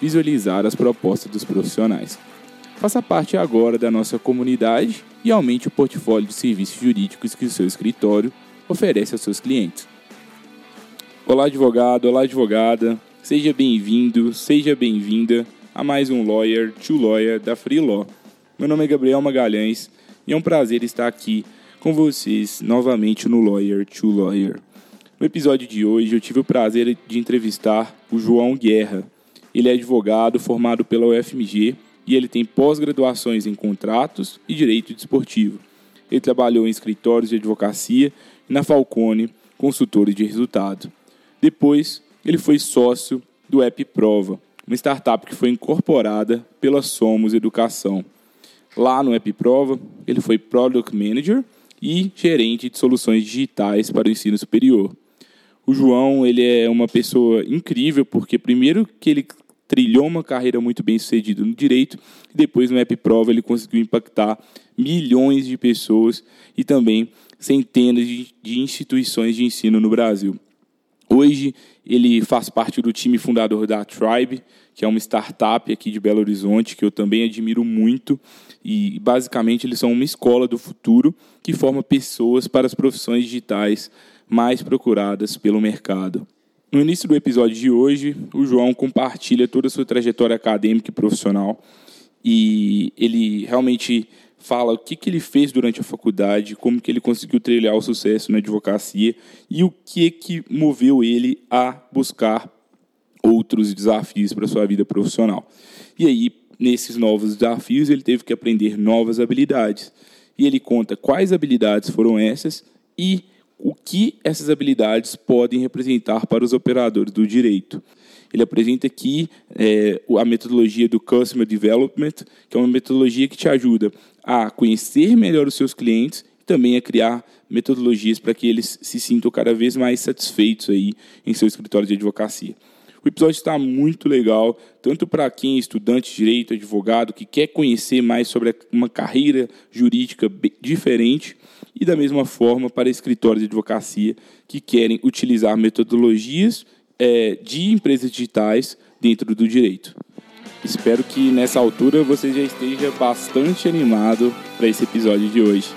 visualizar as propostas dos profissionais. Faça parte agora da nossa comunidade e aumente o portfólio de serviços jurídicos que o seu escritório oferece aos seus clientes. Olá, advogado, olá, advogada, seja bem-vindo, seja bem-vinda a mais um Lawyer to Lawyer da Free Law. Meu nome é Gabriel Magalhães e é um prazer estar aqui com vocês novamente no Lawyer to Lawyer. No episódio de hoje eu tive o prazer de entrevistar o João Guerra. Ele é advogado formado pela UFMG e ele tem pós-graduações em contratos e direito desportivo. Ele trabalhou em escritórios de advocacia e na Falcone, consultores de resultado. Depois, ele foi sócio do App Prova, uma startup que foi incorporada pela Somos Educação. Lá no App Prova, ele foi Product Manager e gerente de soluções digitais para o ensino superior. O João, ele é uma pessoa incrível porque primeiro que ele trilhou uma carreira muito bem sucedida no direito e depois no App Prova ele conseguiu impactar milhões de pessoas e também centenas de, instituições de ensino no Brasil. Hoje ele faz parte do time fundador da Tribe, que é uma startup aqui de Belo Horizonte que eu também admiro muito e basicamente eles são uma escola do futuro que forma pessoas para as profissões digitais mais procuradas pelo mercado. No início do episódio de hoje, o João compartilha toda a sua trajetória acadêmica e profissional e ele realmente fala o que, que ele fez durante a faculdade, como que ele conseguiu trilhar o sucesso na advocacia e o que que moveu ele a buscar outros desafios para sua vida profissional. E aí, nesses novos desafios, ele teve que aprender novas habilidades. E ele conta quais habilidades foram essas e o que essas habilidades podem representar para os operadores do direito. Ele apresenta aqui é, a metodologia do Customer Development, que é uma metodologia que te ajuda a conhecer melhor os seus clientes e também a criar metodologias para que eles se sintam cada vez mais satisfeitos aí em seu escritório de advocacia. O episódio está muito legal, tanto para quem é estudante de direito, advogado, que quer conhecer mais sobre uma carreira jurídica diferente, e da mesma forma para escritórios de advocacia que querem utilizar metodologias é, de empresas digitais dentro do direito. Espero que nessa altura você já esteja bastante animado para esse episódio de hoje.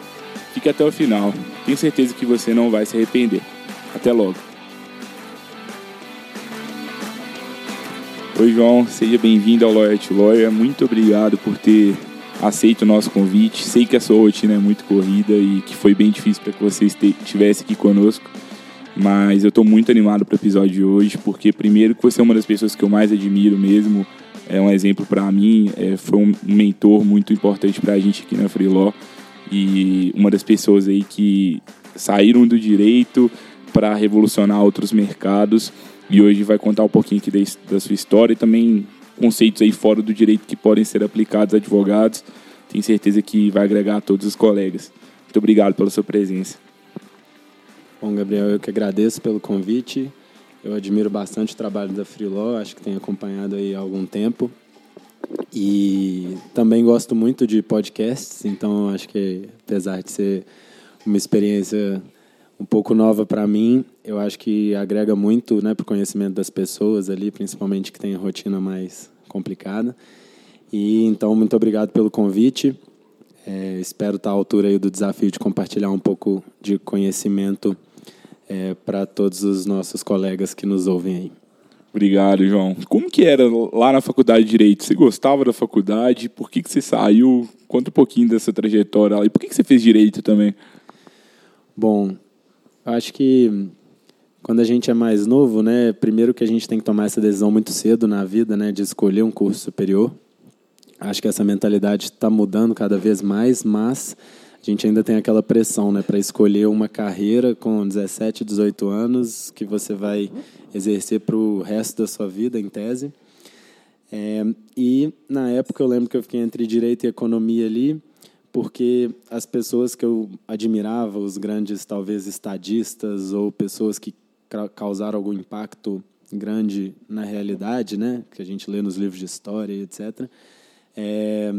Fique até o final, tenho certeza que você não vai se arrepender. Até logo! Oi, João, seja bem-vindo ao Lawyer to Lawyer. Muito obrigado por ter aceito o nosso convite. Sei que a sua rotina é muito corrida e que foi bem difícil para que você estivesse aqui conosco. Mas eu estou muito animado para o episódio de hoje, porque primeiro que você é uma das pessoas que eu mais admiro mesmo, é um exemplo para mim, é, foi um mentor muito importante para a gente aqui na Freeló e uma das pessoas aí que saíram do direito para revolucionar outros mercados e hoje vai contar um pouquinho aqui da, sua história e também conceitos aí fora do direito que podem ser aplicados a advogados. Tenho certeza que vai agregar a todos os colegas. Muito obrigado pela sua presença. Bom, Gabriel, eu que agradeço pelo convite. Eu admiro bastante o trabalho da Freelaw, acho que tenho acompanhado aí há algum tempo. E também gosto muito de podcasts, então acho que apesar de ser uma experiência um pouco nova para mim, eu acho que agrega muito né, para o conhecimento das pessoas ali, principalmente que tem a rotina mais complicada. E então, muito obrigado pelo convite. É, espero estar à altura aí do desafio de compartilhar um pouco de conhecimento é, para todos os nossos colegas que nos ouvem aí. Obrigado, João. Como que era lá na faculdade de Direito? Você gostava da faculdade? Por que, que você saiu? Conta um pouquinho dessa trajetória lá. E por que, que você fez Direito também? Bom, acho que quando a gente é mais novo, né, primeiro que a gente tem que tomar essa decisão muito cedo na vida, né, de escolher um curso superior. Acho que essa mentalidade está mudando cada vez mais, mas a gente ainda tem aquela pressão, né, para escolher uma carreira com 17, 18 anos que você vai exercer para o resto da sua vida, em tese. É, e na época eu lembro que eu fiquei entre direito e economia ali, porque as pessoas que eu admirava, os grandes talvez estadistas ou pessoas que causaram algum impacto grande na realidade, né, que a gente lê nos livros de história, etc. É,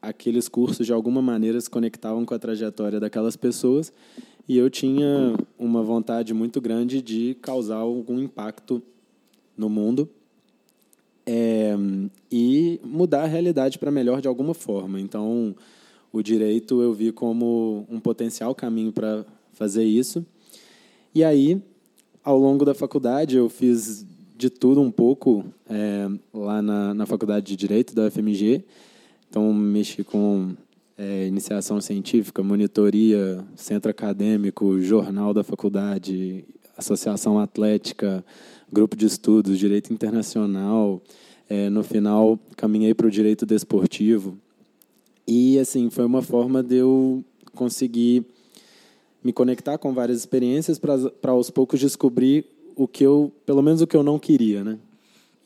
aqueles cursos de alguma maneira se conectavam com a trajetória daquelas pessoas e eu tinha uma vontade muito grande de causar algum impacto no mundo é, e mudar a realidade para melhor de alguma forma. Então, o direito eu vi como um potencial caminho para fazer isso. E aí, ao longo da faculdade, eu fiz de tudo um pouco é, na, na faculdade de Direito da UFMG. Então, mexi com é, iniciação científica, monitoria, centro acadêmico, jornal da faculdade, associação atlética, grupo de estudos, direito internacional. É, no final, caminhei para o direito desportivo. E, assim, foi uma forma de eu conseguir me conectar com várias experiências para aos poucos descobrir o que eu, pelo menos o que eu não queria, né?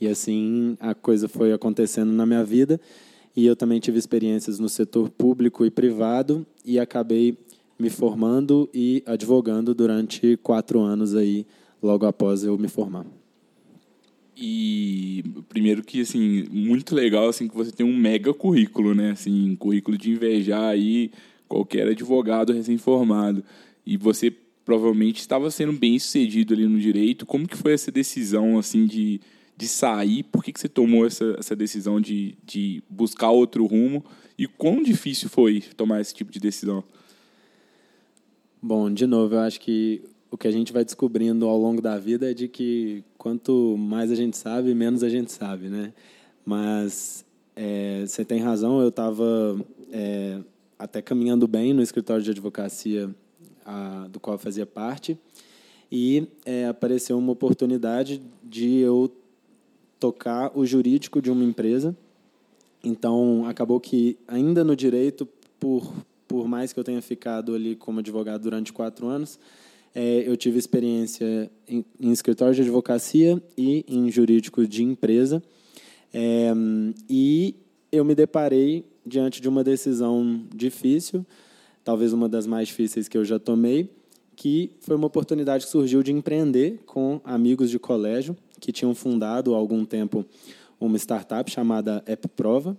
E assim a coisa foi acontecendo na minha vida e eu também tive experiências no setor público e privado e acabei me formando e advogando durante quatro anos aí, logo após eu me formar. E primeiro que assim muito legal assim que você tem um mega currículo, né? Assim, um currículo de invejar aí qualquer advogado recém-formado. E você provavelmente estava sendo bem sucedido ali no direito. Como que foi essa decisão assim de de sair? Por que, que você tomou essa, essa decisão de, de buscar outro rumo? E quão difícil foi tomar esse tipo de decisão? Bom, de novo, eu acho que o que a gente vai descobrindo ao longo da vida é de que quanto mais a gente sabe, menos a gente sabe, né? Mas é, você tem razão, eu estava é, até caminhando bem no escritório de advocacia a, do qual fazia parte e é, apareceu uma oportunidade de eu tocar o jurídico de uma empresa. Então, acabou que, ainda no direito, por, por mais que eu tenha ficado ali como advogado durante quatro anos, é, eu tive experiência em, em, escritório de advocacia e em jurídico de empresa. É, e eu me deparei diante de uma decisão difícil, talvez uma das mais difíceis que eu já tomei, que foi uma oportunidade que surgiu de empreender com amigos de colégio que tinham fundado há algum tempo uma startup chamada AppProva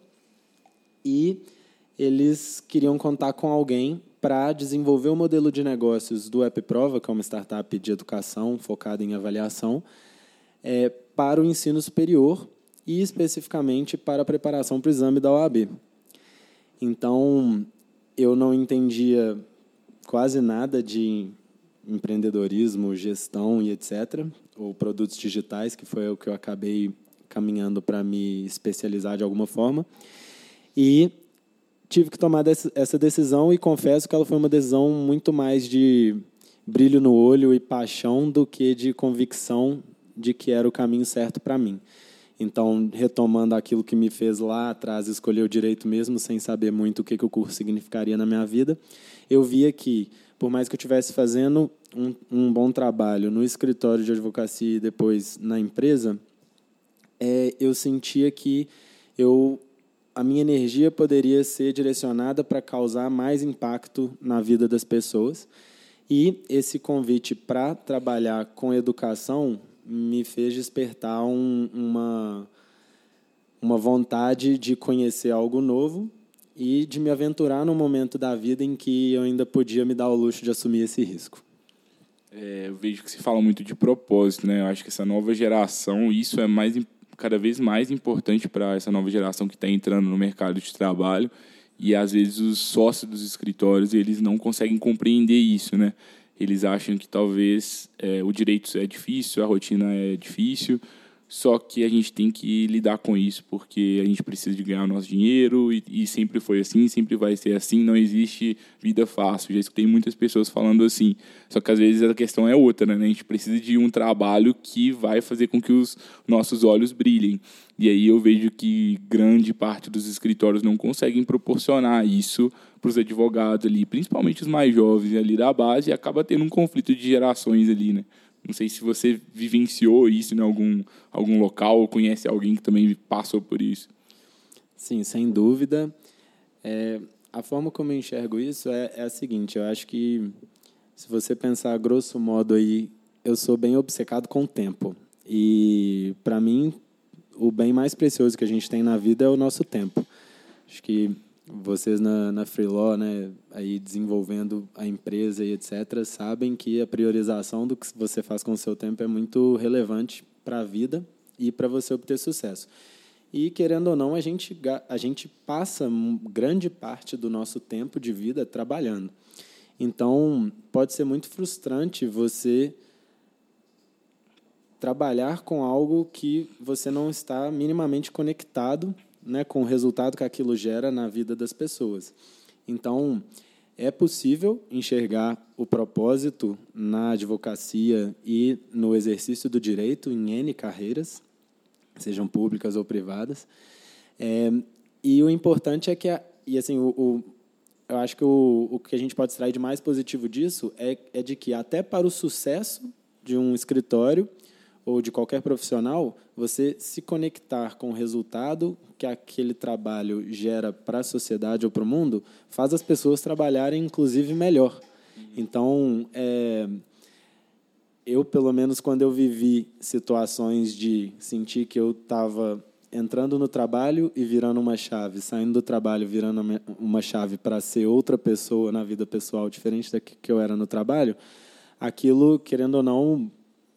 e eles queriam contar com alguém para desenvolver o modelo de negócios do AppProva, que é uma startup de educação focada em avaliação, é, para o ensino superior e especificamente para a preparação para o exame da OAB. Então, eu não entendia quase nada de empreendedorismo, gestão e etc., ou produtos digitais, que foi o que eu acabei caminhando para me especializar de alguma forma. E tive que tomar essa decisão e confesso que ela foi uma decisão muito mais de brilho no olho e paixão do que de convicção de que era o caminho certo para mim. Então, retomando aquilo que me fez lá atrás escolher o direito mesmo, sem saber muito o que, que o curso significaria na minha vida, eu via que por mais que eu estivesse fazendo um, um, bom trabalho no escritório de advocacia e depois na empresa, é, eu sentia que eu a minha energia poderia ser direcionada para causar mais impacto na vida das pessoas. E esse convite para trabalhar com educação me fez despertar um, uma, uma vontade de conhecer algo novo e de me aventurar num momento da vida em que eu ainda podia me dar o luxo de assumir esse risco. É, eu vejo que se fala muito de propósito, né? Eu acho que essa nova geração, isso é mais cada vez mais importante para essa nova geração que está entrando no mercado de trabalho e às vezes os sócios dos escritórios eles não conseguem compreender isso, né? Eles acham que talvez é, o direito é difícil, a rotina é difícil, só que a gente tem que lidar com isso porque a gente precisa de ganhar o nosso dinheiro e, e, sempre foi assim, sempre vai ser assim. Não existe vida fácil. Já escutei muitas pessoas falando assim. Só que às vezes a questão é outra, né? A gente precisa de um trabalho que vai fazer com que os nossos olhos brilhem. E aí eu vejo que grande parte dos escritórios não conseguem proporcionar isso para os advogados ali, principalmente os mais jovens ali da base, e acaba tendo um conflito de gerações ali, né? Não sei se você vivenciou isso em algum, algum local ou conhece alguém que também passou por isso. Sim, sem dúvida. É, a forma como eu enxergo isso é, é a seguinte: eu acho que, se você pensar grosso modo aí, eu sou bem obcecado com o tempo. E, para mim, o bem mais precioso que a gente tem na vida é o nosso tempo. Acho que vocês na, na Freelaw, né, aí desenvolvendo a empresa e etc., sabem que a priorização do que você faz com o seu tempo é muito relevante para a vida e para você obter sucesso. E, querendo ou não, a gente, a gente passa grande parte do nosso tempo de vida trabalhando. Então, pode ser muito frustrante você trabalhar com algo que você não está minimamente conectado né, com o resultado que aquilo gera na vida das pessoas. Então, é possível enxergar o propósito na advocacia e no exercício do direito em N carreiras, sejam públicas ou privadas. É, e o importante é que, a, e assim, o, o, eu acho que o, o que a gente pode extrair de mais positivo disso é, é de que, até para o sucesso de um escritório, ou de qualquer profissional, você se conectar com o resultado que aquele trabalho gera para a sociedade ou para o mundo, faz as pessoas trabalharem, inclusive, melhor. Então, é, eu, pelo menos, quando eu vivi situações de sentir que eu estava entrando no trabalho e virando uma chave, saindo do trabalho virando uma chave para ser outra pessoa na vida pessoal, diferente da que eu era no trabalho, aquilo, querendo ou não,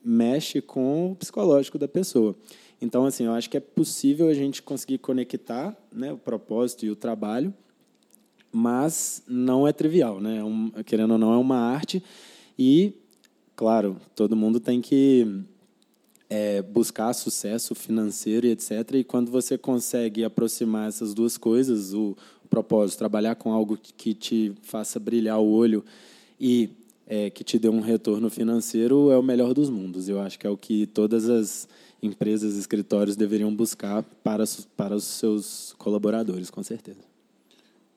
mexe com o psicológico da pessoa. Então, assim, eu acho que é possível a gente conseguir conectar né, o propósito e o trabalho, mas não é trivial, né? É um, querendo ou não, é uma arte e, claro, todo mundo tem que é, buscar sucesso financeiro e etc. E quando você consegue aproximar essas duas coisas, o, propósito, trabalhar com algo que te faça brilhar o olho e é, que te dê um retorno financeiro, é o melhor dos mundos. Eu acho que é o que todas as empresas, escritórios deveriam buscar para, para os seus colaboradores, com certeza.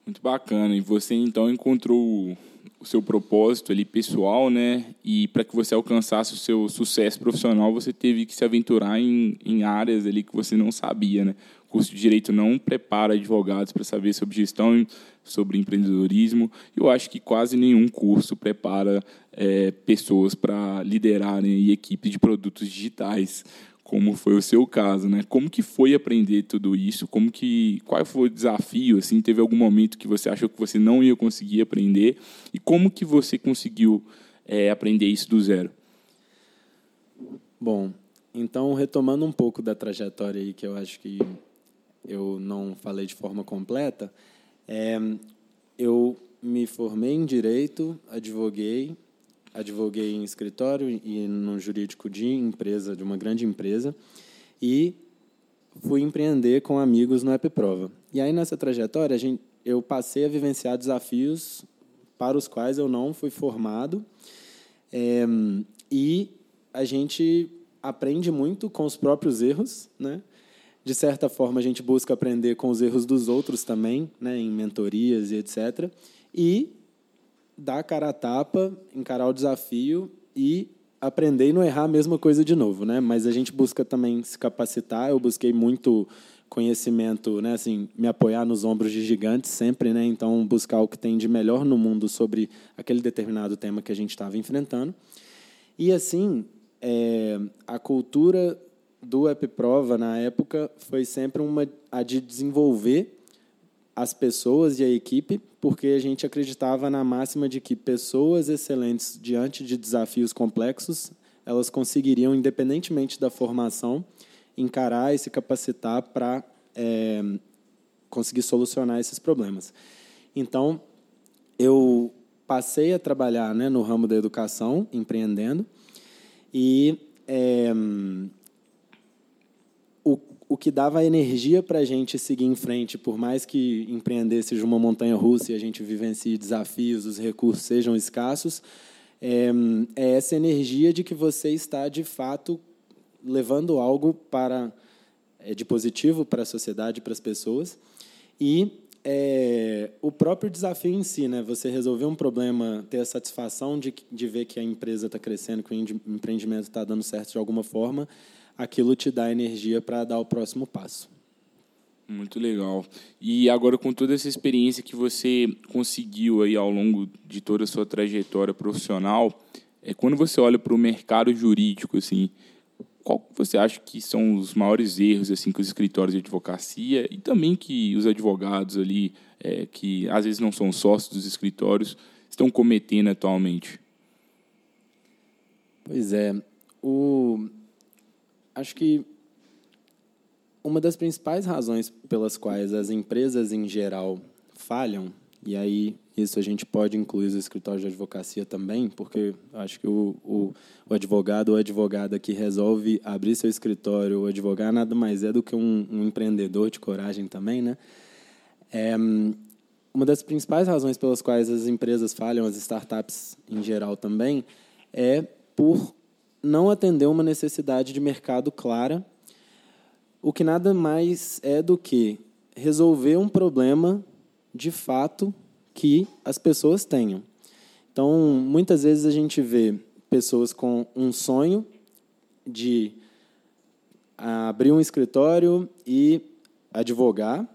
Muito bacana. E você então encontrou o seu propósito ali pessoal, né? E para que você alcançasse o seu sucesso profissional, você teve que se aventurar em, em áreas ali que você não sabia, né? O curso de direito não prepara advogados para saber sobre gestão, sobre empreendedorismo. Eu acho que quase nenhum curso prepara é, pessoas para liderarem equipes de produtos digitais como foi o seu caso, né? Como que foi aprender tudo isso? Como que qual foi o desafio? Assim, teve algum momento que você achou que você não ia conseguir aprender e como que você conseguiu é, aprender isso do zero? Bom, então retomando um pouco da trajetória aí que eu acho que eu não falei de forma completa, é, eu me formei em direito, advoguei, advoguei em escritório e no jurídico de empresa, de uma grande empresa, e fui empreender com amigos no Prova. E aí, nessa trajetória, a gente, eu passei a vivenciar desafios para os quais eu não fui formado, é, e a gente aprende muito com os próprios erros, né? De certa forma, a gente busca aprender com os erros dos outros também, né, em mentorias e etc. E dar cara a tapa, encarar o desafio e aprender e não errar a mesma coisa de novo, né? Mas a gente busca também se capacitar. Eu busquei muito conhecimento, né? Assim, me apoiar nos ombros de gigantes sempre, né? Então buscar o que tem de melhor no mundo sobre aquele determinado tema que a gente estava enfrentando. E assim, é, a cultura do EpiProva na época foi sempre uma a de desenvolver as pessoas e a equipe, porque a gente acreditava na máxima de que pessoas excelentes diante de desafios complexos, elas conseguiriam, independentemente da formação, encarar e se capacitar para é, conseguir solucionar esses problemas. Então, eu passei a trabalhar né, no ramo da educação, empreendendo, e é, o que dava energia para a gente seguir em frente, por mais que empreender seja uma montanha russa e a gente vivencie desafios, os recursos sejam escassos, é, é essa energia de que você está, de fato, levando algo para é, de positivo para a sociedade, para as pessoas, e é, o próprio desafio em si, né? Você resolver um problema, ter a satisfação de, de ver que a empresa está crescendo, que o empreendimento está dando certo de alguma forma, aquilo te dá energia para dar o próximo passo. Muito legal. E agora com toda essa experiência que você conseguiu aí ao longo de toda a sua trajetória profissional, é quando você olha para o mercado jurídico, assim, qual você acha que são os maiores erros assim que os escritórios de advocacia e também que os advogados ali é, que às vezes não são sócios dos escritórios estão cometendo atualmente? Pois é, o acho que uma das principais razões pelas quais as empresas em geral falham, e aí isso a gente pode incluir os escritórios de advocacia também, porque acho que o, o, o advogado ou advogada que resolve abrir seu escritório, o advogado nada mais é do que um, um empreendedor de coragem também, né? É, uma das principais razões pelas quais as empresas falham, as startups em geral também, é por não atender uma necessidade de mercado clara, o que nada mais é do que resolver um problema de fato que as pessoas tenham. Então, muitas vezes a gente vê pessoas com um sonho de abrir um escritório e advogar,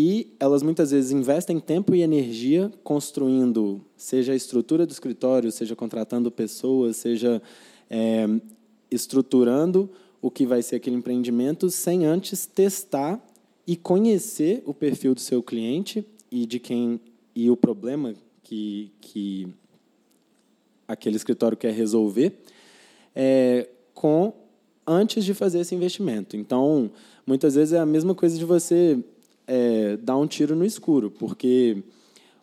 e elas muitas vezes investem tempo e energia construindo, seja a estrutura do escritório, seja contratando pessoas, seja é, estruturando o que vai ser aquele empreendimento, sem antes testar e conhecer o perfil do seu cliente e de quem e o problema que, que aquele escritório quer resolver, é, com antes de fazer esse investimento. Então, muitas vezes é a mesma coisa de você é, dar um tiro no escuro, porque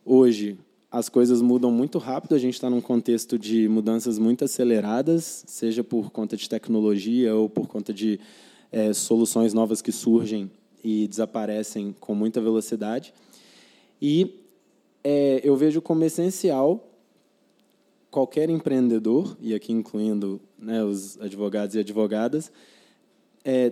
hoje as coisas mudam muito rápido, a gente está num contexto de mudanças muito aceleradas, seja por conta de tecnologia ou por conta de é, soluções novas que surgem e desaparecem com muita velocidade. E é, eu vejo como essencial qualquer empreendedor, e aqui incluindo né, os advogados e advogadas, é,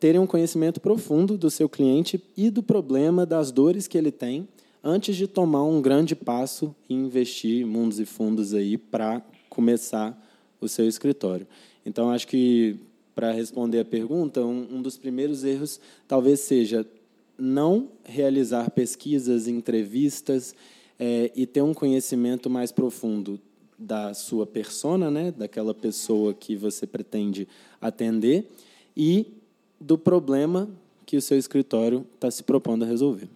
terem um conhecimento profundo do seu cliente e do problema, das dores que ele tem, antes de tomar um grande passo e investir mundos e fundos aí para começar o seu escritório. Então, acho que para responder a pergunta, um, um dos primeiros erros talvez seja não realizar pesquisas, entrevistas é, e ter um conhecimento mais profundo da sua persona, né, daquela pessoa que você pretende atender e do problema que o seu escritório está se propondo a resolver.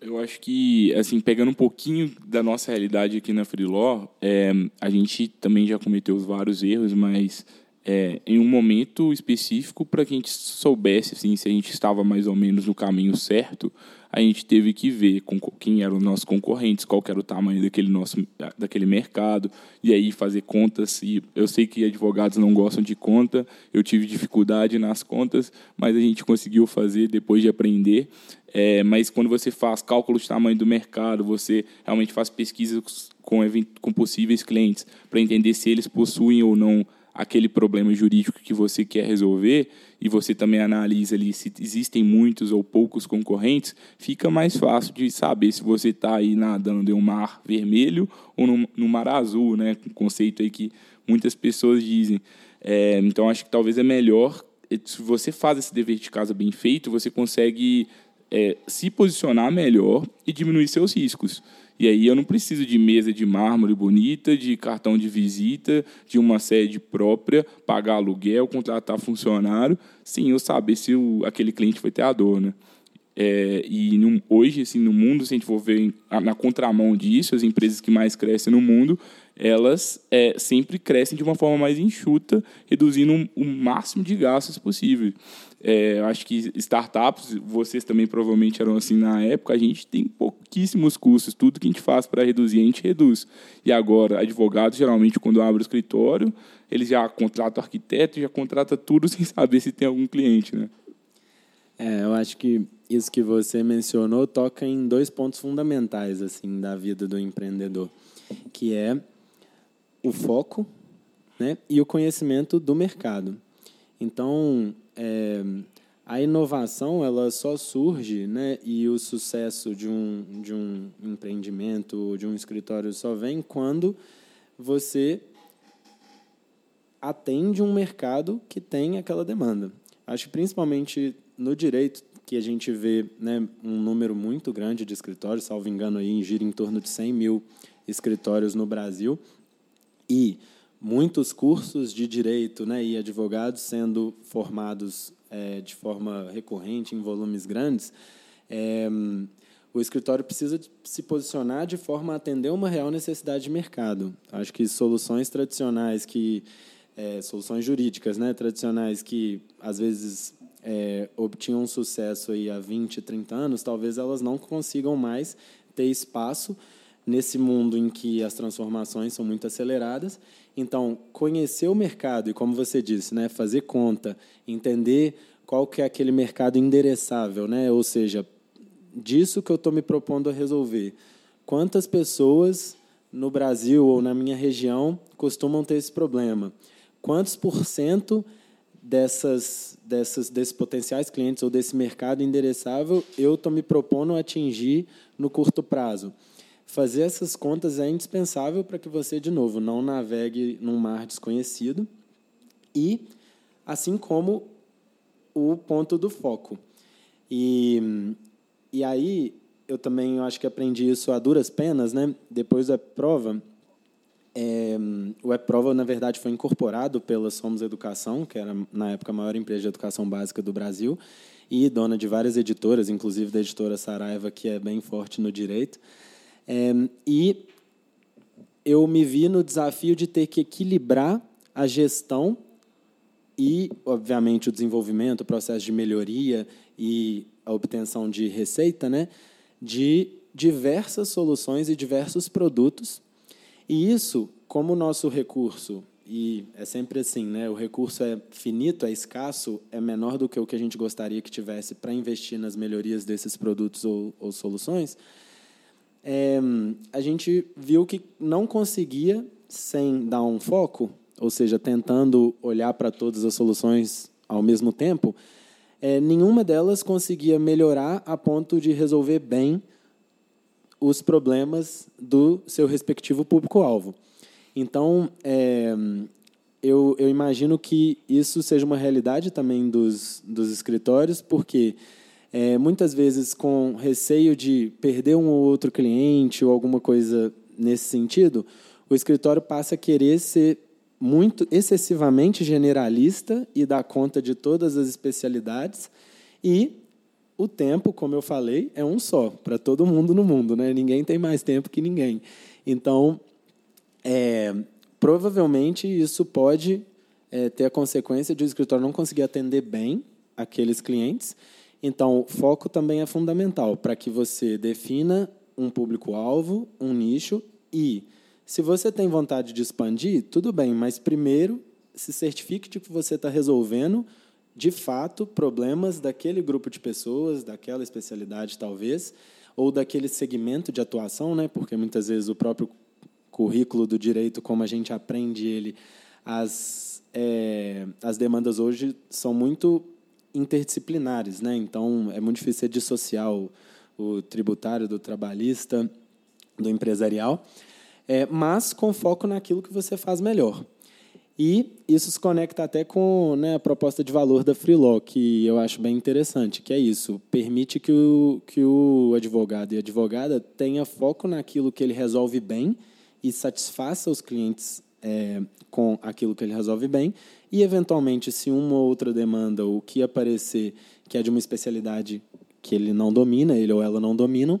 Eu acho que, assim, pegando um pouquinho da nossa realidade aqui na Freeló, é, a gente também já cometeu vários erros, mas é, em um momento específico para que a gente soubesse assim, se a gente estava mais ou menos no caminho certo, a gente teve que ver com quem eram os nossos concorrentes, qual era o tamanho daquele nosso daquele mercado e aí fazer contas. E eu sei que advogados não gostam de conta, eu tive dificuldade nas contas, mas a gente conseguiu fazer depois de aprender. É, mas quando você faz cálculo de tamanho do mercado, você realmente faz pesquisas com, com possíveis clientes para entender se eles possuem ou não aquele problema jurídico que você quer resolver e você também analisa ali se existem muitos ou poucos concorrentes, fica mais fácil de saber se você está aí nadando em um mar vermelho ou no, no mar azul, né? Um conceito aí que muitas pessoas dizem. É, então acho que talvez é melhor se você faz esse dever de casa bem feito, você consegue é, se posicionar melhor e diminuir seus riscos. E aí eu não preciso de mesa de mármore bonita, de cartão de visita, de uma sede própria, pagar aluguel, contratar funcionário, sem eu saber se o, aquele cliente vai ter a dor, né? É, e no, hoje, assim, no mundo, se a gente for ver na contramão disso, as empresas que mais crescem no mundo, elas é, sempre crescem de uma forma mais enxuta, reduzindo o máximo de gastos possível. É, acho que startups, vocês também provavelmente eram assim na época, a gente tem pouquíssimos custos, tudo que a gente faz para reduzir, a gente reduz. E agora, advogados, geralmente, quando abre o escritório, eles já contratam arquiteto, já contrata tudo sem saber se tem algum cliente, né? É, eu acho que isso que você mencionou toca em dois pontos fundamentais assim da vida do empreendedor, que é o foco, né, e o conhecimento do mercado. Então, é, a inovação ela só surge, né, e o sucesso de um de um empreendimento, de um escritório só vem quando você atende um mercado que tem aquela demanda. Acho que principalmente no direito que a gente vê né, um número muito grande de escritórios, salvo engano, aí, gira em torno de 100 mil escritórios no Brasil, e muitos cursos de direito né, e advogados sendo formados é, de forma recorrente, em volumes grandes, é, o escritório precisa se posicionar de forma a atender uma real necessidade de mercado. Acho que soluções tradicionais que é, soluções jurídicas né, tradicionais que às vezes é, obtinham sucesso aí há 20, 30 anos, talvez elas não consigam mais ter espaço nesse mundo em que as transformações são muito aceleradas. Então, conhecer o mercado e, como você disse, né, fazer conta, entender qual que é aquele mercado endereçável, né? ou seja, disso que eu estou me propondo a resolver. Quantas pessoas no Brasil ou na minha região costumam ter esse problema? Quantos por cento dessas, dessas, desses potenciais clientes ou desse mercado endereçável eu estou me propondo atingir no curto prazo. Fazer essas contas é indispensável para que você, de novo, não navegue num mar desconhecido e, assim como o ponto do foco. E, e aí, eu também eu acho que aprendi isso a duras penas, né? Depois da prova, é, o EPROVA, na verdade, foi incorporado pela Somos Educação, que era, na época, a maior empresa de educação básica do Brasil, e dona de várias editoras, inclusive da editora Saraiva, que é bem forte no direito. É, e eu me vi no desafio de ter que equilibrar a gestão e, obviamente, o desenvolvimento, o processo de melhoria e a obtenção de receita, né, de diversas soluções e diversos produtos e isso, como o nosso recurso, e é sempre assim, né? o recurso é finito, é escasso, é menor do que o que a gente gostaria que tivesse para investir nas melhorias desses produtos ou, ou soluções, é, a gente viu que não conseguia, sem dar um foco, ou seja, tentando olhar para todas as soluções ao mesmo tempo, é, nenhuma delas conseguia melhorar a ponto de resolver bem os problemas do seu respectivo público-alvo. Então, é, eu, eu, imagino que isso seja uma realidade também dos, dos escritórios, porque é, muitas vezes, com receio de perder um ou outro cliente ou alguma coisa nesse sentido, o escritório passa a querer ser muito excessivamente generalista e dar conta de todas as especialidades e o tempo, como eu falei, é um só para todo mundo no mundo, né? Ninguém tem mais tempo que ninguém. Então, é, provavelmente isso pode é, ter a consequência de o escritório não conseguir atender bem aqueles clientes. Então, foco também é fundamental para que você defina um público-alvo, um nicho e, se você tem vontade de expandir, tudo bem, mas primeiro se certifique de que você está resolvendo de fato, problemas daquele grupo de pessoas, daquela especialidade, talvez, ou daquele segmento de atuação, né? porque muitas vezes o próprio currículo do direito, como a gente aprende ele, as, é, as demandas hoje são muito interdisciplinares, né? então é muito difícil dissociar o, o tributário do trabalhista, do empresarial, é, mas com foco naquilo que você faz melhor. E isso se conecta até com né, a proposta de valor da Freelaw, que eu acho bem interessante, que é isso, permite que o, que o advogado e a advogada tenha foco naquilo que ele resolve bem e satisfaça os clientes é, com aquilo que ele resolve bem, e, eventualmente, se uma ou outra demanda, ou que aparecer que é de uma especialidade que ele não domina, ele ou ela não dominam,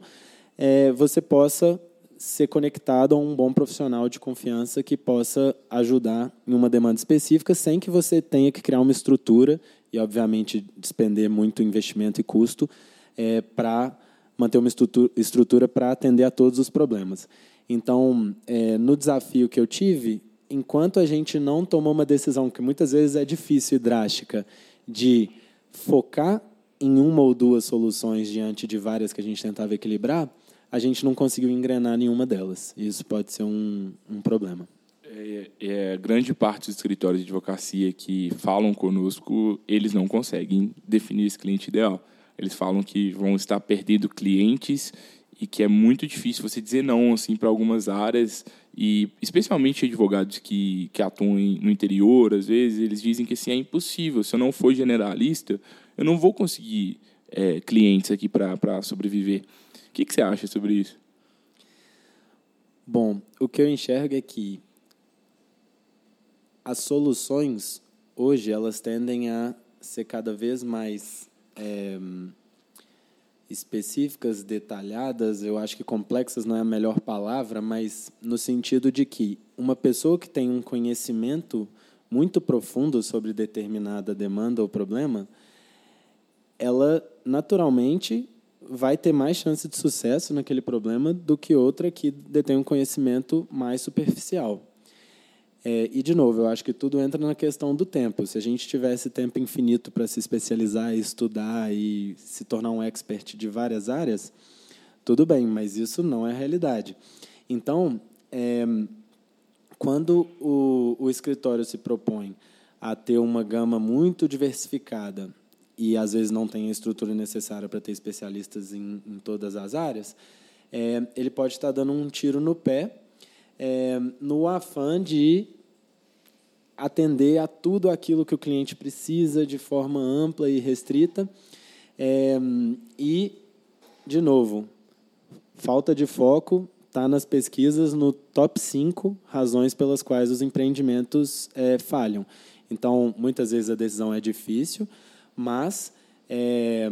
é, você possa ser conectado a um bom profissional de confiança que possa ajudar em uma demanda específica, sem que você tenha que criar uma estrutura e, obviamente, despender muito investimento e custo é, para manter uma estrutura para atender a todos os problemas. Então, é, no desafio que eu tive, enquanto a gente não tomou uma decisão que muitas vezes é difícil e drástica de focar em uma ou duas soluções diante de várias que a gente tentava equilibrar, a gente não conseguiu engrenar nenhuma delas. Isso pode ser um, um problema. É, é, grande parte dos escritórios de advocacia que falam conosco, eles não conseguem definir esse cliente ideal. Eles falam que vão estar perdendo clientes e que é muito difícil você dizer não assim para algumas áreas e especialmente advogados que, que atuam no interior às vezes eles dizem que assim é impossível. Se eu não for generalista eu não vou conseguir é, clientes aqui para sobreviver. O que, que você acha sobre isso? Bom o que eu enxergo é que as soluções hoje elas tendem a ser cada vez mais é, específicas, detalhadas, eu acho que complexas não é a melhor palavra, mas no sentido de que uma pessoa que tem um conhecimento muito profundo sobre determinada demanda ou problema, ela naturalmente vai ter mais chance de sucesso naquele problema do que outra que detém um conhecimento mais superficial. É, e, de novo, eu acho que tudo entra na questão do tempo. Se a gente tivesse tempo infinito para se especializar, estudar e se tornar um expert de várias áreas, tudo bem, mas isso não é a realidade. Então, é, quando o, o escritório se propõe a ter uma gama muito diversificada e às vezes não tem a estrutura necessária para ter especialistas em, em todas as áreas, é, ele pode estar dando um tiro no pé é, no afã de atender a tudo aquilo que o cliente precisa de forma ampla e restrita. É, e, de novo, falta de foco está nas pesquisas no top 5 razões pelas quais os empreendimentos é, falham. Então, muitas vezes a decisão é difícil, mas é,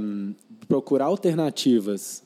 procurar alternativas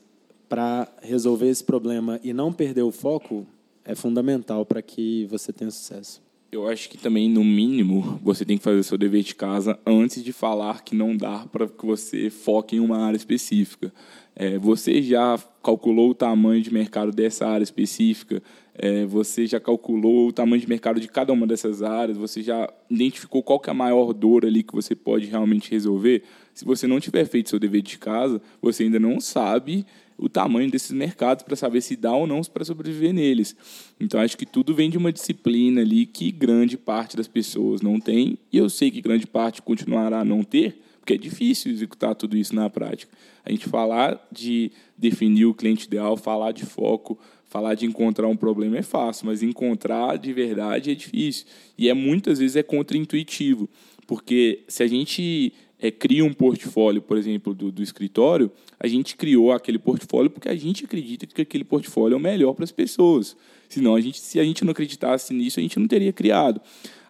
para resolver esse problema e não perder o foco é fundamental para que você tenha sucesso. Eu acho que também, no mínimo, você tem que fazer o seu dever de casa antes de falar que não dá para que você foque em uma área específica. É, você já calculou o tamanho de mercado dessa área específica? É, você já calculou o tamanho de mercado de cada uma dessas áreas? Você já identificou qual que é a maior dor ali que você pode realmente resolver? Se você não tiver feito seu dever de casa, você ainda não sabe o tamanho desses mercados para saber se dá ou não para sobreviver neles. Então acho que tudo vem de uma disciplina ali que grande parte das pessoas não tem, e eu sei que grande parte continuará a não ter, porque é difícil executar tudo isso na prática. A gente falar de definir o cliente ideal, falar de foco, falar de encontrar um problema é fácil, mas encontrar de verdade é difícil. E é muitas vezes é contraintuitivo, porque se a gente é, cria um portfólio, por exemplo, do, do escritório, a gente criou aquele portfólio porque a gente acredita que aquele portfólio é o melhor para as pessoas. Senão, a gente, se a gente não acreditasse nisso, a gente não teria criado.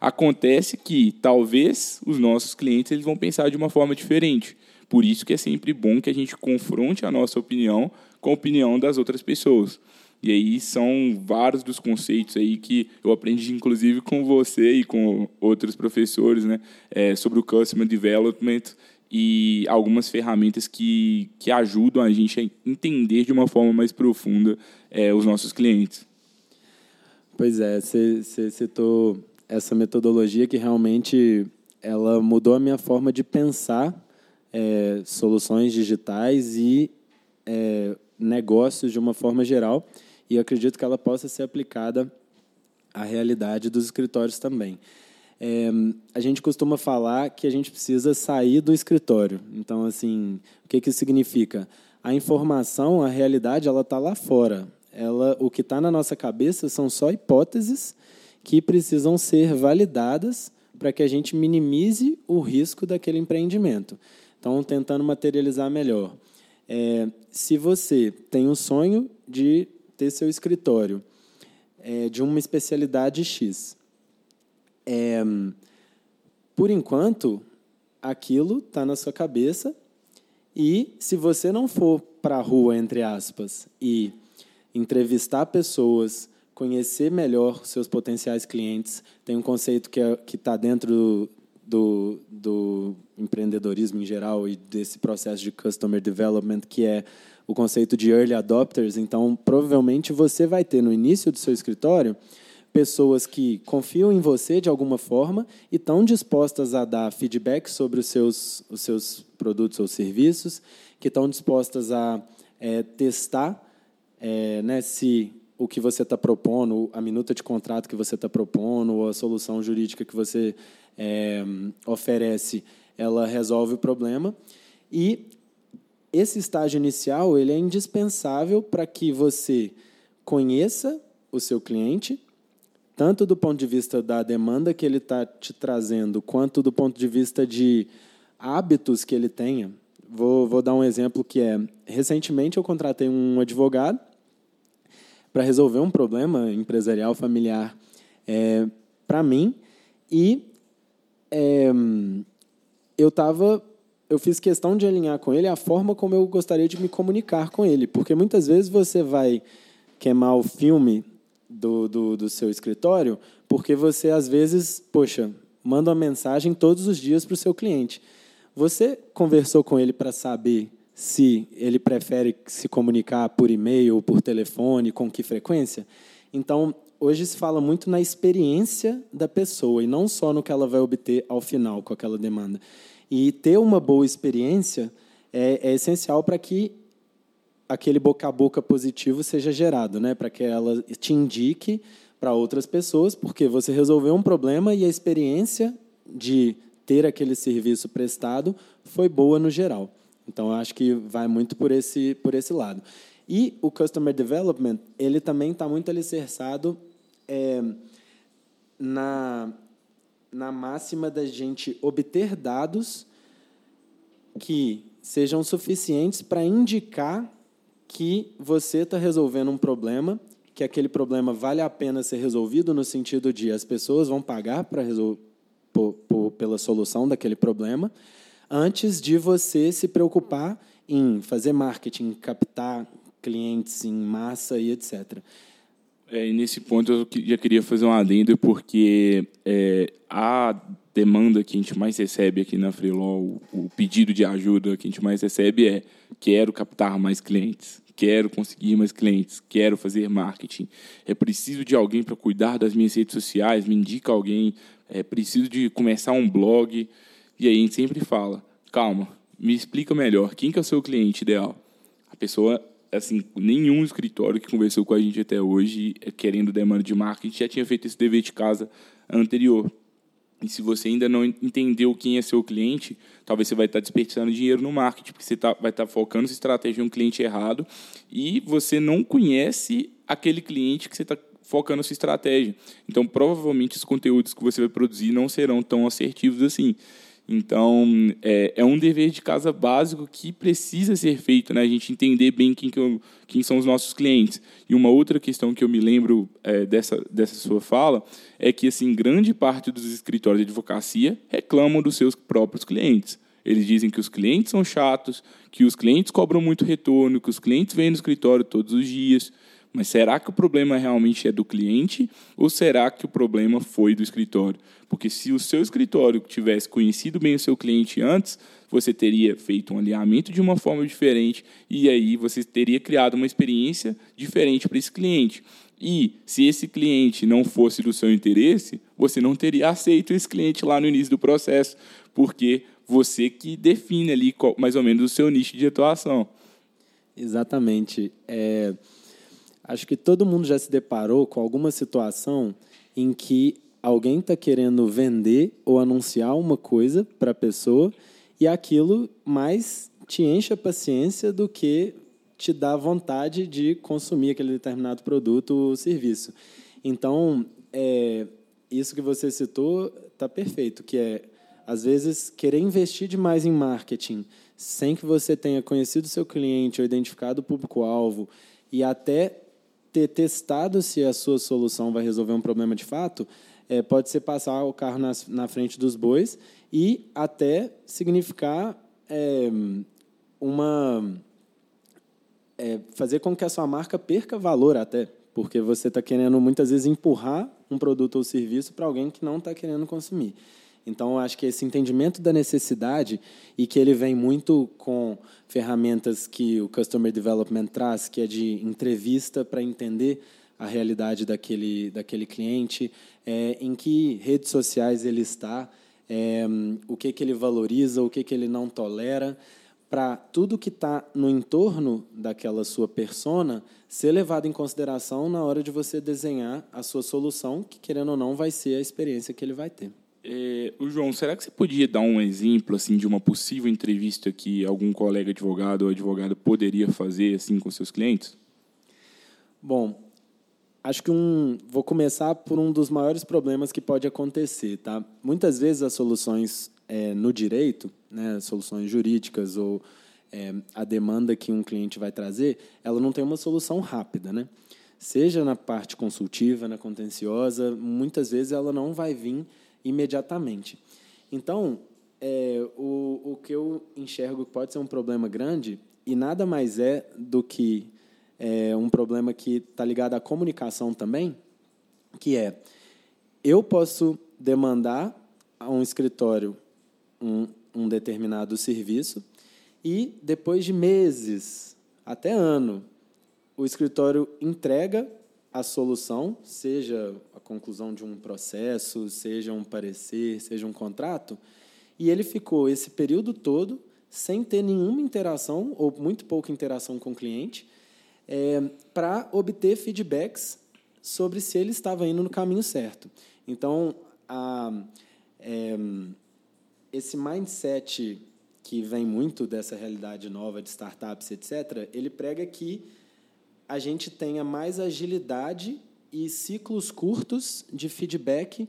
Acontece que talvez os nossos clientes eles vão pensar de uma forma diferente. Por isso que é sempre bom que a gente confronte a nossa opinião com a opinião das outras pessoas. E aí são vários dos conceitos aí que eu aprendi, inclusive, com você e com outros professores, né, é, sobre o Customer Development e algumas ferramentas que, que ajudam a gente a entender de uma forma mais profunda é, os nossos clientes. Pois é, você citou essa metodologia que realmente ela mudou a minha forma de pensar é, soluções digitais e é, negócios de uma forma geral e acredito que ela possa ser aplicada à realidade dos escritórios também. É, a gente costuma falar que a gente precisa sair do escritório. Então, assim, o que, que isso significa? A informação, a realidade, ela está lá fora. Ela, o que está na nossa cabeça são só hipóteses que precisam ser validadas para que a gente minimize o risco daquele empreendimento. Então, tentando materializar melhor. É, se você tem um sonho de ter seu escritório é, de uma especialidade X. É, por enquanto, aquilo está na sua cabeça E se você não for para a rua, entre aspas, e entrevistar pessoas, conhecer melhor seus potenciais clientes, tem um conceito que é, está dentro do, do, do empreendedorismo em geral e desse processo de customer development, que é o conceito de early adopters. Então, provavelmente você vai ter no início do seu escritório pessoas que confiam em você de alguma forma e estão dispostas a dar feedback sobre os seus, os seus produtos ou serviços, que estão dispostas a é, testar é, né, se o que você está propondo, a minuta de contrato que você está propondo, ou a solução jurídica que você é, oferece, ela resolve o problema. E esse estágio inicial ele é indispensável para que você conheça o seu cliente, tanto do ponto de vista da demanda que ele está te trazendo, quanto do ponto de vista de hábitos que ele tenha. Vou, vou dar um exemplo que é: recentemente eu contratei um advogado para resolver um problema empresarial familiar é, para mim e é, eu estava eu fiz questão de alinhar com ele a forma como eu gostaria de me comunicar com ele, porque muitas vezes você vai queimar o filme do, do, do seu escritório, porque você, às vezes, poxa, manda uma mensagem todos os dias para o seu cliente. Você conversou com ele para saber se ele prefere se comunicar por e-mail ou por telefone, com que frequência? Então, hoje se fala muito na experiência da pessoa e não só no que ela vai obter ao final com aquela demanda. E ter uma boa experiência é, é essencial para que aquele boca a boca positivo seja gerado, né? para que ela te indique para outras pessoas, porque você resolveu um problema e a experiência de ter aquele serviço prestado foi boa no geral. Então, acho que vai muito por esse, por esse lado. E o Customer Development, ele também está muito alicerçado é, na na máxima da gente obter dados que sejam suficientes para indicar que você está resolvendo um problema, que aquele problema vale a pena ser resolvido no sentido de as pessoas vão pagar para pela solução daquele problema, antes de você se preocupar em fazer marketing, captar clientes em massa e etc. É, nesse ponto eu já queria fazer um adendo, porque é, a demanda que a gente mais recebe aqui na Freeló, o, o pedido de ajuda que a gente mais recebe é quero captar mais clientes, quero conseguir mais clientes, quero fazer marketing. É preciso de alguém para cuidar das minhas redes sociais, me indica alguém, é preciso de começar um blog. E aí a gente sempre fala, calma, me explica melhor, quem que é o seu cliente ideal? A pessoa assim, nenhum escritório que conversou com a gente até hoje, eh, querendo demanda de marketing, já tinha feito esse dever de casa anterior. E se você ainda não entendeu quem é seu cliente, talvez você vai estar desperdiçando dinheiro no marketing, porque você tá, vai estar focando sua estratégia em um cliente errado e você não conhece aquele cliente que você está focando sua estratégia. Então, provavelmente, os conteúdos que você vai produzir não serão tão assertivos assim. Então, é, é, um dever de casa básico que precisa ser feito, né? A gente entender bem quem, que eu, quem são os nossos clientes. E uma outra questão que eu me lembro é, dessa, dessa sua fala é que, assim, grande parte dos escritórios de advocacia reclamam dos seus próprios clientes. Eles dizem que os clientes são chatos, que os clientes cobram muito retorno, que os clientes vêm no escritório todos os dias. Mas será que o problema realmente é do cliente ou será que o problema foi do escritório? Porque se o seu escritório tivesse conhecido bem o seu cliente antes, você teria feito um alinhamento de uma forma diferente e aí você teria criado uma experiência diferente para esse cliente. E se esse cliente não fosse do seu interesse, você não teria aceito esse cliente lá no início do processo, porque você que define ali mais ou menos o seu nicho de atuação. Exatamente. É... Acho que todo mundo já se deparou com alguma situação em que alguém está querendo vender ou anunciar uma coisa para a pessoa e aquilo mais te enche a paciência do que te dá vontade de consumir aquele determinado produto ou serviço. Então, é, isso que você citou está perfeito, que é, às vezes, querer investir demais em marketing sem que você tenha conhecido seu cliente ou identificado o público-alvo e até ter testado se a sua solução vai resolver um problema de fato, é, pode ser passar o carro na, na frente dos bois e até significar é, uma é, fazer com que a sua marca perca valor até, porque você está querendo muitas vezes empurrar um produto ou serviço para alguém que não está querendo consumir. Então, acho que esse entendimento da necessidade e que ele vem muito com ferramentas que o Customer Development traz, que é de entrevista para entender a realidade daquele, daquele cliente, é, em que redes sociais ele está, é, o que, que ele valoriza, o que, que ele não tolera, para tudo que está no entorno daquela sua persona ser levado em consideração na hora de você desenhar a sua solução, que, querendo ou não, vai ser a experiência que ele vai ter. É, o João, será que você podia dar um exemplo assim de uma possível entrevista que algum colega advogado ou advogada poderia fazer assim com seus clientes? Bom, acho que um, vou começar por um dos maiores problemas que pode acontecer, tá? Muitas vezes as soluções é, no direito, né, soluções jurídicas ou é, a demanda que um cliente vai trazer, ela não tem uma solução rápida, né? Seja na parte consultiva, na contenciosa, muitas vezes ela não vai vir imediatamente. Então, é, o, o que eu enxergo que pode ser um problema grande, e nada mais é do que é, um problema que está ligado à comunicação também, que é, eu posso demandar a um escritório um, um determinado serviço e, depois de meses, até ano, o escritório entrega a solução, seja a conclusão de um processo, seja um parecer, seja um contrato, e ele ficou esse período todo sem ter nenhuma interação, ou muito pouca interação com o cliente, é, para obter feedbacks sobre se ele estava indo no caminho certo. Então, a, é, esse mindset que vem muito dessa realidade nova de startups, etc., ele prega que a gente tenha mais agilidade e ciclos curtos de feedback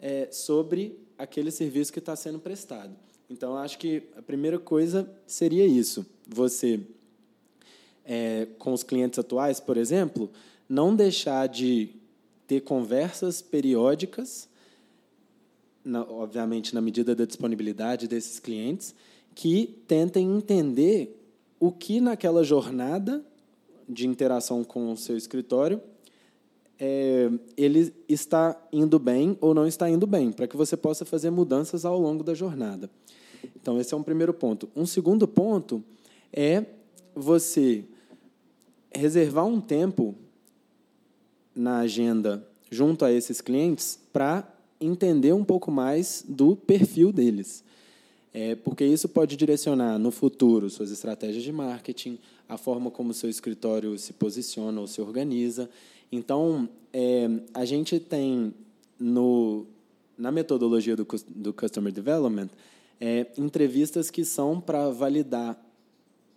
é, sobre aquele serviço que está sendo prestado. Então, acho que a primeira coisa seria isso. Você, é, com os clientes atuais, por exemplo, não deixar de ter conversas periódicas, na, obviamente na medida da disponibilidade desses clientes, que tentem entender o que naquela jornada de interação com o seu escritório, é, ele está indo bem ou não está indo bem, para que você possa fazer mudanças ao longo da jornada. Então, esse é um primeiro ponto. Um segundo ponto é você reservar um tempo na agenda junto a esses clientes para entender um pouco mais do perfil deles. É, porque isso pode direcionar no futuro suas estratégias de marketing, a forma como o seu escritório se posiciona ou se organiza. Então, é, a gente tem no, na metodologia do, do Customer Development é, entrevistas que são para validar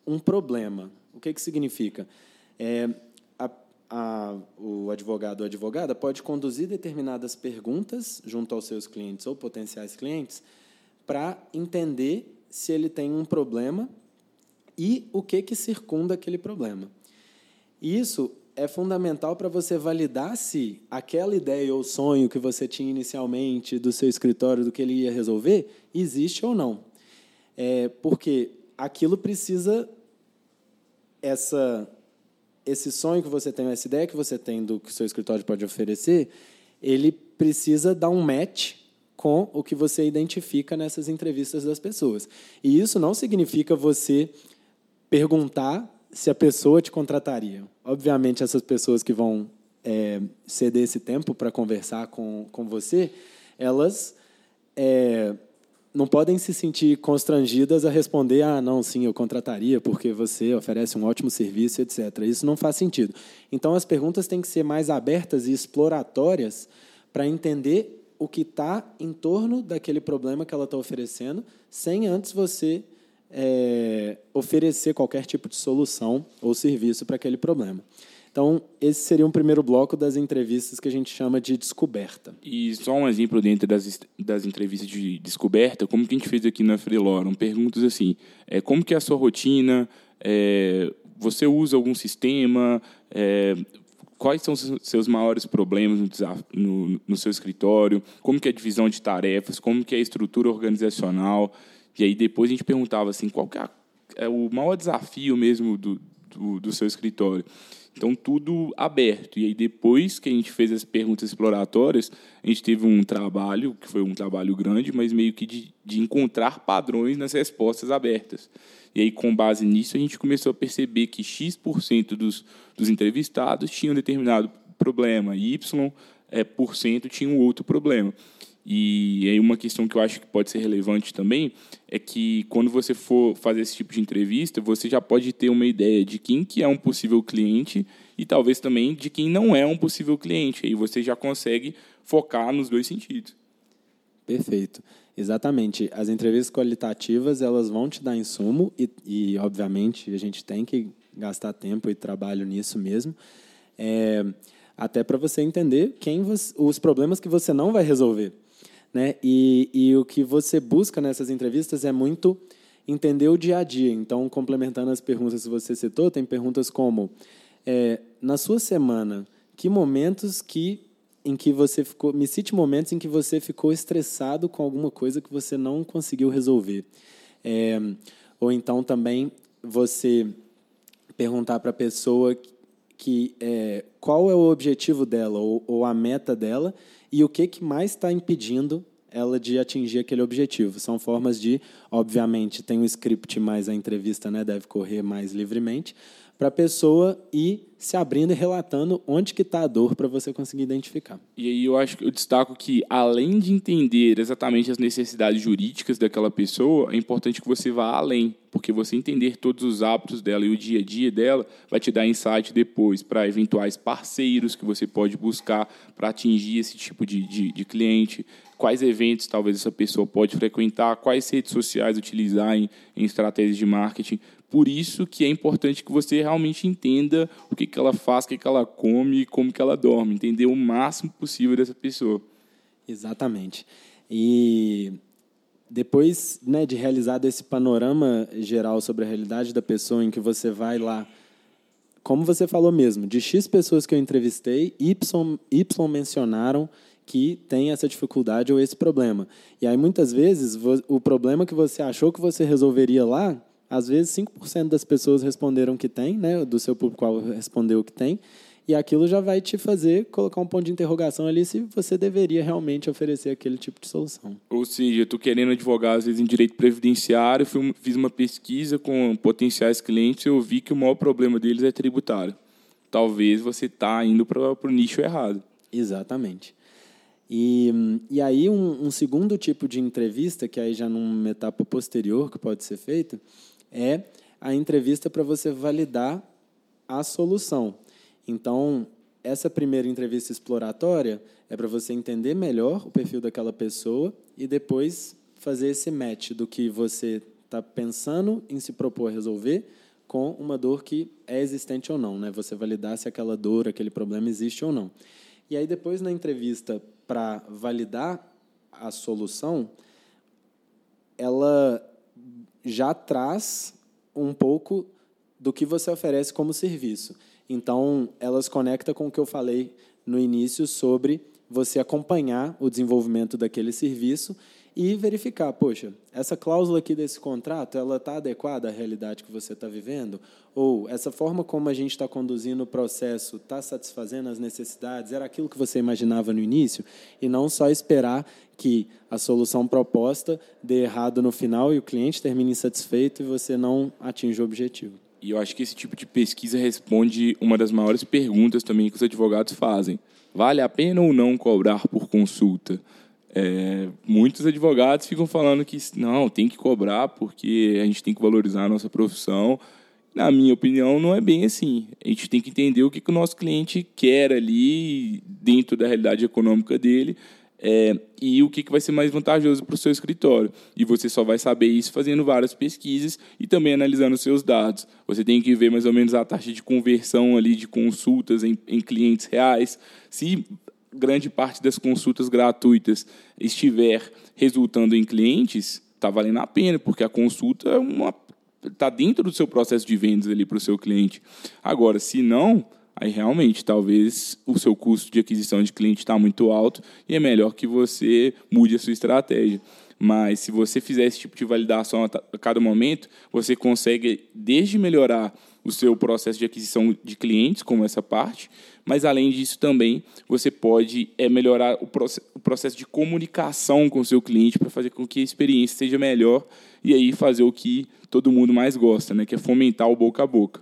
um problema. O que, que significa? É, a, a, o advogado ou advogada pode conduzir determinadas perguntas junto aos seus clientes ou potenciais clientes para entender se ele tem um problema e o que, que circunda aquele problema. Isso é fundamental para você validar se aquela ideia ou sonho que você tinha inicialmente do seu escritório, do que ele ia resolver, existe ou não. É, porque aquilo precisa, essa, esse sonho que você tem, essa ideia que você tem do que o seu escritório pode oferecer, ele precisa dar um match com o que você identifica nessas entrevistas das pessoas. E isso não significa você perguntar se a pessoa te contrataria. Obviamente, essas pessoas que vão é, ceder esse tempo para conversar com, com você, elas é, não podem se sentir constrangidas a responder: ah, não, sim, eu contrataria porque você oferece um ótimo serviço, etc. Isso não faz sentido. Então, as perguntas têm que ser mais abertas e exploratórias para entender o que está em torno daquele problema que ela está oferecendo, sem antes você é, oferecer qualquer tipo de solução ou serviço para aquele problema. Então, esse seria um primeiro bloco das entrevistas que a gente chama de descoberta. E só um exemplo dentro das, das entrevistas de descoberta, como que a gente fez aqui na Freelorum, perguntas assim, é, como que é a sua rotina, é, você usa algum sistema, é, quais são os seus maiores problemas no, no, no, seu escritório, como que é a divisão de tarefas, como que é a estrutura organizacional, e aí depois a gente perguntava assim, qual que é a é o maior desafio mesmo do, do, do seu escritório. Então, tudo aberto. E aí, depois que a gente fez as perguntas exploratórias, a gente teve um trabalho, que foi um trabalho grande, mas meio que de, de encontrar padrões nas respostas abertas. E aí, com base nisso, a gente começou a perceber que X% dos, dos entrevistados tinham determinado problema, e Y é, por cento tinha um outro problema. E aí uma questão que eu acho que pode ser relevante também é que quando você for fazer esse tipo de entrevista, você já pode ter uma ideia de quem que é um possível cliente e talvez também de quem não é um possível cliente. Aí você já consegue focar nos dois sentidos. Perfeito. Exatamente. As entrevistas qualitativas, elas vão te dar insumo e, e obviamente, a gente tem que gastar tempo e trabalho nisso mesmo. É, até para você entender quem você, os problemas que você não vai resolver. Né? E, e o que você busca nessas entrevistas é muito entender o dia a dia. Então, complementando as perguntas que você citou, tem perguntas como: é, na sua semana, que momentos que em que você ficou, me cite momentos em que você ficou estressado com alguma coisa que você não conseguiu resolver. É, ou então também você perguntar para a pessoa que é, qual é o objetivo dela ou, ou a meta dela e o que, que mais está impedindo ela de atingir aquele objetivo. São formas de, obviamente, tem um script, mas a entrevista né, deve correr mais livremente, para a pessoa ir se abrindo e relatando onde que está a dor para você conseguir identificar. E aí eu acho que eu destaco que, além de entender exatamente as necessidades jurídicas daquela pessoa, é importante que você vá além, porque você entender todos os hábitos dela e o dia a dia dela vai te dar insight depois para eventuais parceiros que você pode buscar para atingir esse tipo de, de, de cliente, quais eventos talvez essa pessoa pode frequentar, quais redes sociais utilizar em, em estratégias de marketing, por isso que é importante que você realmente entenda o que, que ela faz, o que, que ela come, como que ela dorme, entender o máximo possível dessa pessoa. Exatamente. E depois né, de realizado esse panorama geral sobre a realidade da pessoa, em que você vai lá, como você falou mesmo, de X pessoas que eu entrevistei, Y, y mencionaram que tem essa dificuldade ou esse problema. E aí, muitas vezes, o problema que você achou que você resolveria lá às vezes, 5% das pessoas responderam que tem, né, do seu público respondeu que tem, e aquilo já vai te fazer colocar um ponto de interrogação ali se você deveria realmente oferecer aquele tipo de solução. Ou seja, estou querendo advogar, às vezes, em direito previdenciário, fiz uma pesquisa com potenciais clientes e eu vi que o maior problema deles é tributário. Talvez você está indo para o nicho errado. Exatamente. E, e aí, um, um segundo tipo de entrevista, que aí já numa etapa posterior que pode ser feita, é a entrevista para você validar a solução. Então, essa primeira entrevista exploratória é para você entender melhor o perfil daquela pessoa e depois fazer esse match do que você está pensando em se propor a resolver com uma dor que é existente ou não, né? Você validar se aquela dor, aquele problema existe ou não. E aí depois na entrevista para validar a solução, ela já traz um pouco do que você oferece como serviço. Então, elas conectam com o que eu falei no início sobre você acompanhar o desenvolvimento daquele serviço e verificar, poxa, essa cláusula aqui desse contrato, ela está adequada à realidade que você está vivendo? Ou essa forma como a gente está conduzindo o processo está satisfazendo as necessidades? Era aquilo que você imaginava no início? E não só esperar que a solução proposta dê errado no final e o cliente termine insatisfeito e você não atinja o objetivo. E eu acho que esse tipo de pesquisa responde uma das maiores perguntas também que os advogados fazem. Vale a pena ou não cobrar por consulta? É, muitos advogados ficam falando que não, tem que cobrar porque a gente tem que valorizar a nossa profissão. Na minha opinião, não é bem assim. A gente tem que entender o que, que o nosso cliente quer ali, dentro da realidade econômica dele, é, e o que, que vai ser mais vantajoso para o seu escritório. E você só vai saber isso fazendo várias pesquisas e também analisando os seus dados. Você tem que ver mais ou menos a taxa de conversão ali de consultas em, em clientes reais. Se grande parte das consultas gratuitas estiver resultando em clientes, está valendo a pena, porque a consulta é uma está dentro do seu processo de vendas ali para o seu cliente. Agora, se não, aí realmente talvez o seu custo de aquisição de cliente está muito alto e é melhor que você mude a sua estratégia. Mas se você fizer esse tipo de validação a cada momento, você consegue desde melhorar o seu processo de aquisição de clientes, como essa parte, mas além disso também você pode é, melhorar o, o processo de comunicação com o seu cliente para fazer com que a experiência seja melhor e aí fazer o que todo mundo mais gosta, né, que é fomentar o boca a boca.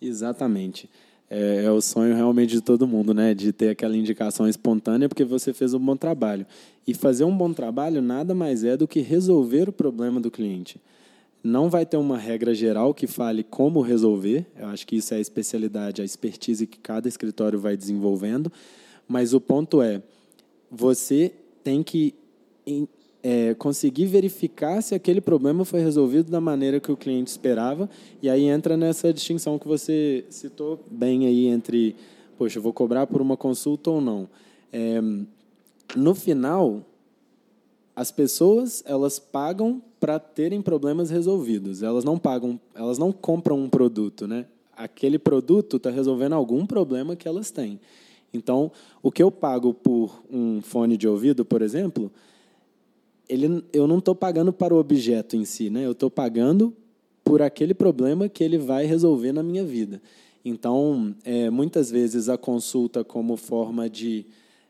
Exatamente. É, é, o sonho realmente de todo mundo, né? De ter aquela indicação espontânea porque você fez um bom trabalho. E fazer um bom trabalho nada mais é do que resolver o problema do cliente. Não vai ter uma regra geral que fale como resolver. Eu acho que isso é a especialidade, a expertise que cada escritório vai desenvolvendo. Mas o ponto é, você tem que é, conseguir verificar se aquele problema foi resolvido da maneira que o cliente esperava. E aí entra nessa distinção que você citou bem aí entre, poxa, vou cobrar por uma consulta ou não. É, no final, as pessoas elas pagam para terem problemas resolvidos. Elas não pagam, elas não compram um produto, né? Aquele produto está resolvendo algum problema que elas têm. Então, o que eu pago por um fone de ouvido, por exemplo, ele, eu não estou pagando para o objeto em si, né? Eu estou pagando por aquele problema que ele vai resolver na minha vida. Então, é, muitas vezes a consulta como forma de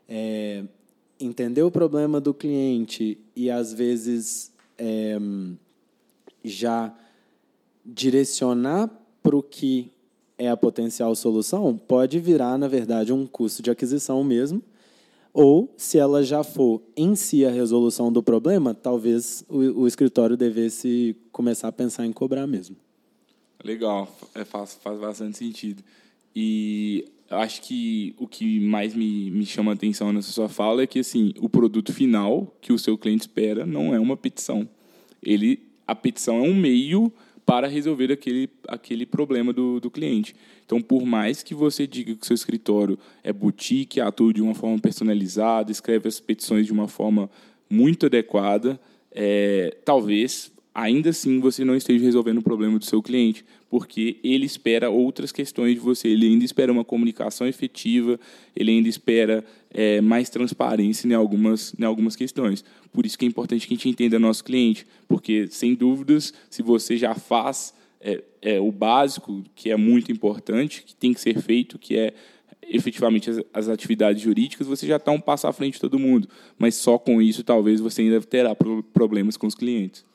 é, entender o problema do cliente e, às vezes, é, já direcionar para o que é a potencial solução, pode virar, na verdade, um custo de aquisição mesmo. Ou, se ela já for em si a resolução do problema, talvez o, o escritório devesse começar a pensar em cobrar mesmo. Legal, é, faz, faz bastante sentido. E acho que o que mais me, me chama a atenção nessa sua fala é que assim o produto final que o seu cliente espera não é uma petição. Ele, a petição é um meio para resolver aquele, aquele problema do, do cliente. Então, por mais que você diga que seu escritório é boutique, atua de uma forma personalizada, escreve as petições de uma forma muito adequada, é, talvez ainda assim você não esteja resolvendo o problema do seu cliente, porque ele espera outras questões de você, ele ainda espera uma comunicação efetiva, ele ainda espera é, mais transparência em algumas, em algumas questões. Por isso que é importante que a gente entenda nosso cliente, porque, sem dúvidas, se você já faz é, é, o básico, que é muito importante, que tem que ser feito, que é efetivamente as, as, atividades jurídicas, você já está um passo à frente de todo mundo. Mas só com isso, talvez, você ainda terá problemas com os clientes.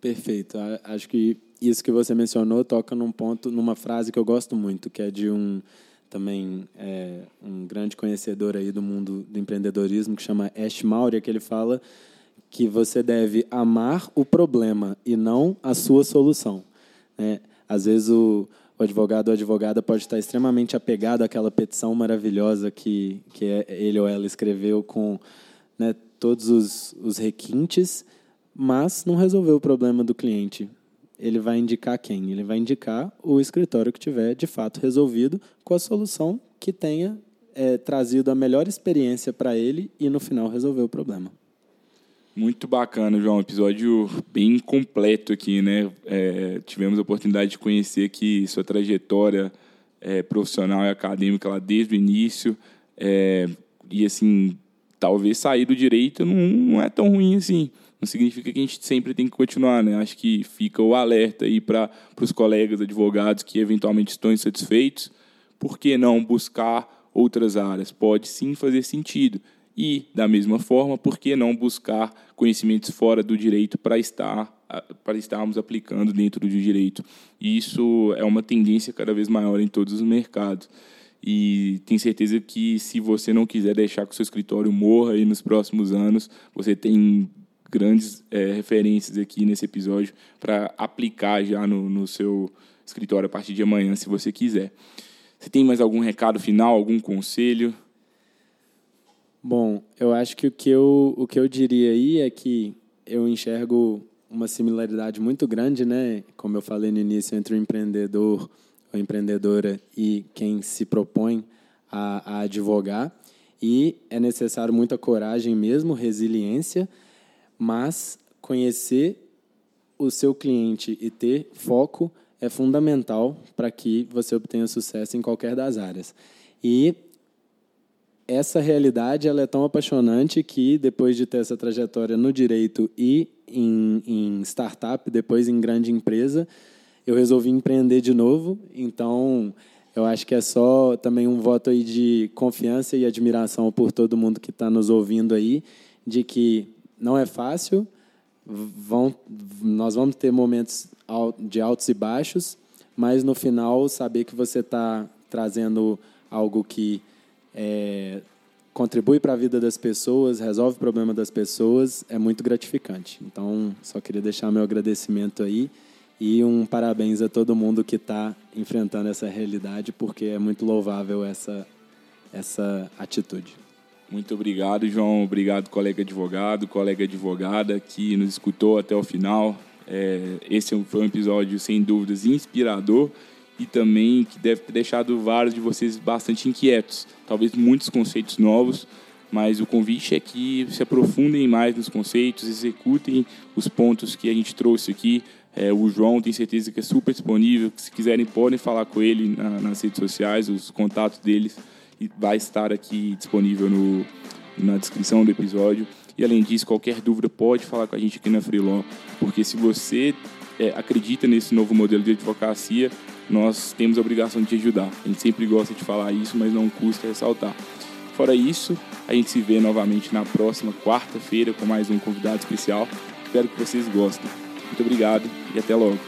Perfeito. Acho que isso que você mencionou toca num ponto, numa frase que eu gosto muito, que é de um também é, um grande conhecedor aí do mundo do empreendedorismo que chama Ash Maurya, que ele fala que você deve amar o problema e não a sua solução. Né? Às vezes o, o advogado ou advogada pode estar extremamente apegado àquela petição maravilhosa que, que é, ele ou ela escreveu com né, todos os, os requintes, mas não resolveu o problema do cliente. Ele vai indicar quem? Ele vai indicar o escritório que tiver de fato resolvido com a solução que tenha é, trazido a melhor experiência para ele e no final resolver o problema. Muito bacana, João. Episódio bem completo aqui, né? É, tivemos a oportunidade de conhecer que sua trajetória é, profissional e acadêmica lá desde o início. É, e assim, talvez sair do direito não, não é tão ruim assim não significa que a gente sempre tem que continuar, né? Acho que fica o alerta aí para os colegas advogados que eventualmente estão insatisfeitos. Por que não buscar outras áreas? Pode sim fazer sentido. E, da mesma forma, por que não buscar conhecimentos fora do direito para estar para estarmos aplicando dentro do direito? E isso é uma tendência cada vez maior em todos os mercados. E tenho certeza que se você não quiser deixar que o seu escritório morra aí nos próximos anos, você tem grandes é, referências aqui nesse episódio para aplicar já no, no seu escritório a partir de amanhã, se você quiser. Você tem mais algum recado final, algum conselho? Bom, eu acho que o que eu, o que eu diria aí é que eu enxergo uma similaridade muito grande, né? Como eu falei no início, entre o empreendedor ou empreendedora e quem se propõe a, a advogar. E é necessário muita coragem mesmo, resiliência, mas conhecer o seu cliente e ter foco é fundamental para que você obtenha sucesso em qualquer das áreas. E essa realidade ela é tão apaixonante que depois de ter essa trajetória no direito e em, em startup, depois em grande empresa, eu resolvi empreender de novo. Então, eu acho que é só também um voto aí de confiança e admiração por todo mundo que está nos ouvindo aí, de que não é fácil, vão, nós vamos ter momentos de altos e baixos, mas no final saber que você está trazendo algo que é, contribui para a vida das pessoas, resolve o problema das pessoas, é muito gratificante. Então, só queria deixar meu agradecimento aí e um parabéns a todo mundo que está enfrentando essa realidade, porque é muito louvável essa, essa atitude. Muito obrigado, João. Obrigado, colega advogado, colega advogada que nos escutou até o final. É, esse foi um episódio, sem dúvidas, inspirador e também que deve ter deixado vários de vocês bastante inquietos. Talvez muitos conceitos novos, mas o convite é que se aprofundem mais nos conceitos, executem os pontos que a gente trouxe aqui. É, o João tem certeza que é super disponível. Se quiserem, podem falar com ele na, nas redes sociais, os contatos deles e vai estar aqui disponível no, na descrição do episódio. E além disso, qualquer dúvida pode falar com a gente aqui na Freeló, porque se você é, acredita nesse novo modelo de advocacia, nós temos a obrigação de te ajudar. A gente sempre gosta de falar isso, mas não custa ressaltar. Fora isso, a gente se vê novamente na próxima quarta-feira com mais um convidado especial. Espero que vocês gostem. Muito obrigado e até logo.